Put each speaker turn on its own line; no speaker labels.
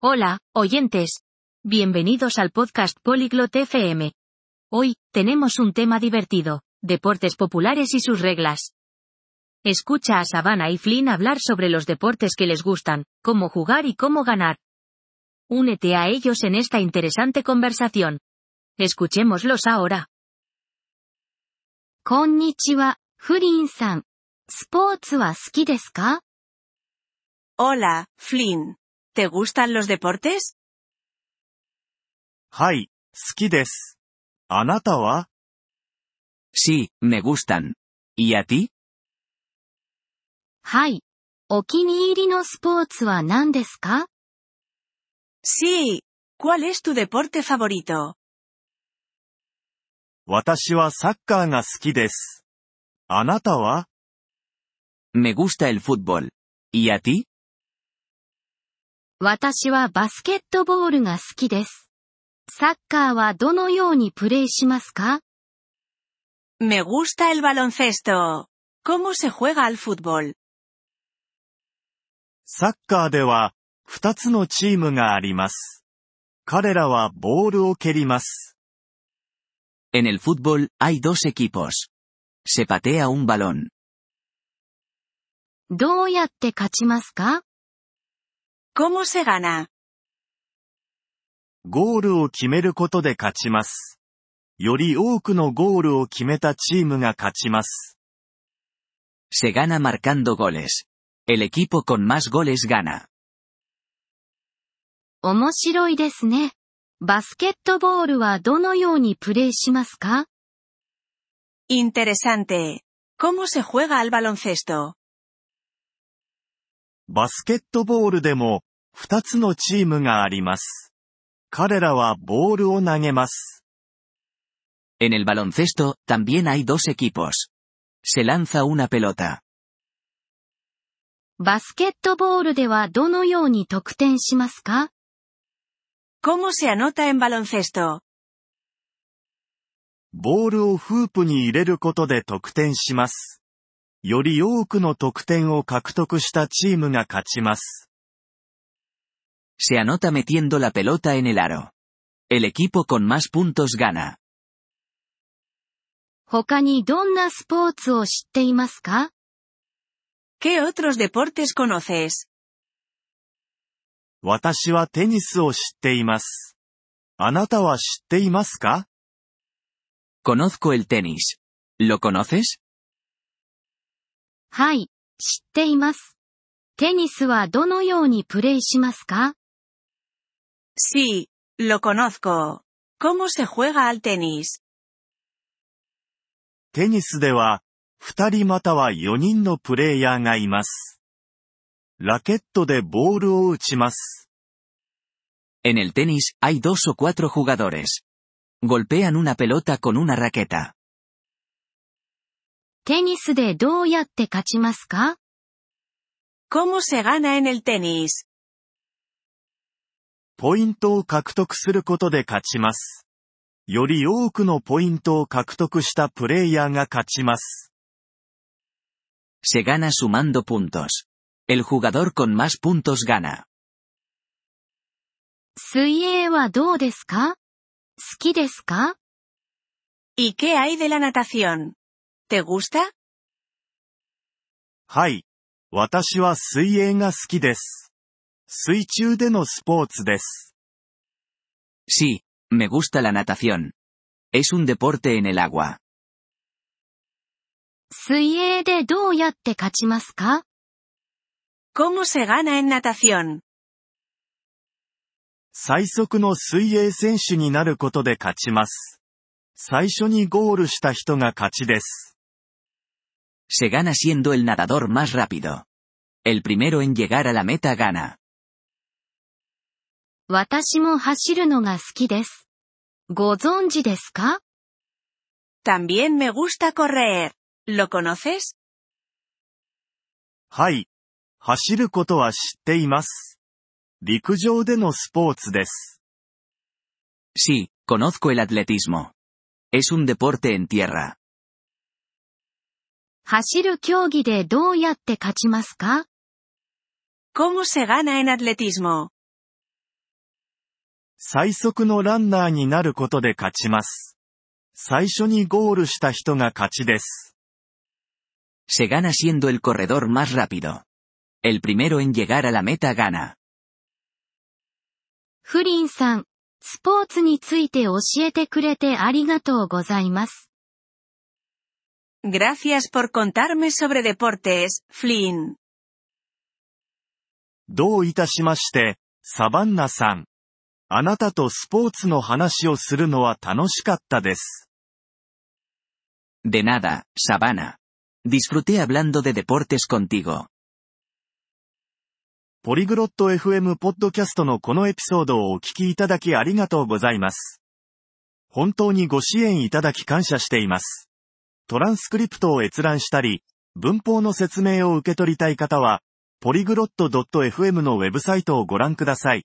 Hola, oyentes. Bienvenidos al podcast Polyglot FM. Hoy, tenemos un tema divertido, deportes populares y sus reglas. Escucha a Savannah y Flynn hablar sobre los deportes que les gustan, cómo jugar y cómo ganar. Únete a ellos en esta interesante conversación. Escuchémoslos ahora.
Hola, Flynn. ¿Te gustan los deportes?
はい、好きです。あなたは
Sí, me gustan. ¿Y a ti?
はい。お気に入りのスポーツは何ですか
Sí. ¿Cuál es tu deporte favorito?
私はサッカーが好きです。あなたは
Me gusta el fútbol. ¿Y a ti?
私はバスケットボールが好きです。サッカーはどのようにプレイしますか
Me gusta el baloncesto. ¿Cómo se juega al fútbol?
サッカーでは、二つのチームがあります。彼らはボールを蹴ります。
En el fútbol, hay dos equipos. Se patea un balón.
どうやって勝ちますか
¿Cómo se gana?
ゴールを決めることで勝ちます。より多くのゴールを決めたチームが勝ちます。
Se gana marcando goles. El equipo con más goles gana.
面白いですね。バスケットボールはどのようにプレイしますか
Interesante. ¿Cómo se juega al baloncesto?
バスケットボールでも、二つのチームがあります。彼らはボールを投げます。
En el baloncesto, también hay dos equipos. Se lanza una pelota.
バスケットボールではどのように得点しますか
？¿Cómo se anota en baloncesto?
ボールをフープに入れることで得点します。より多くの得点を獲得したチームが勝ちます。
Se anota metiendo la pelota en el aro. El equipo con más puntos gana.
他にどんなスポーツを知っていますか
¿Qué otros deportes conoces?
私はテニスを知っています。あなたは知っていますか
Conozco el tenis. ¿Lo conoces?
はい、知っています。テニスはどのようにプレイしますか
Sí, lo conozco. ¿Cómo se juega al tenis?
テニスでは、二人または四人のプレイヤーがいます。ラケットでボールを打ちます。
En el tenis, hay dos o cuatro jugadores. Golpean una pelota con una raqueta.
テニスでどうやって勝ちますか
¿Cómo se gana en el tenis?
ポイントを獲得することで勝ちます。より多くのポイントを獲得したプレイヤーが勝ちます。
Se gana sumando puntos. El jugador con más puntos gana.
水泳はどうですか好きですか
¿Y qué hay de la natación? ¿Te gusta?
はい。私は水泳が好きです。水中でのスポーツです。
Sí, me gusta la natación. Es un deporte en el agua.
水泳でどうやって勝ちますか
¿Cómo se gana en natación?
最速の水泳選手になることで勝ちます。最初にゴールした人が勝ちです。
Se gana siendo el nadador más rápido. El primero en llegar a la meta gana.
私も走るのが好きです。ご存知ですか
También me gusta correr. ¿Lo conoces?
はい。走ることは知っています。陸上でのスポーツです。
Sí, conozco el atletismo. Es un deporte en tierra.
走る競技でどうやって勝ちますか
¿Cómo se gana en atletismo?
最速のランナーになることで勝ちます。最初にゴールした人が勝ちです。
Se gana siendo el corredor más rápido. El primero en llegar a la meta gana.
フリンさん、スポーツについて教えてくれてありがとうございます。
Gracias por contarme sobre deportes, Flynn.
どういたしまして、サバンナさん。あなたとスポーツの話をするのは楽しかったです。
De nada, Sabana. Disfruté hablando de deportes contigo.
ポリグロット FM ポッドキャストのこのエピソードをお聞きいただきありがとうございます。本当にご支援いただき感謝しています。トランスクリプトを閲覧したり、文法の説明を受け取りたい方は、ポリグロット .fm のウェブサイトをご覧ください。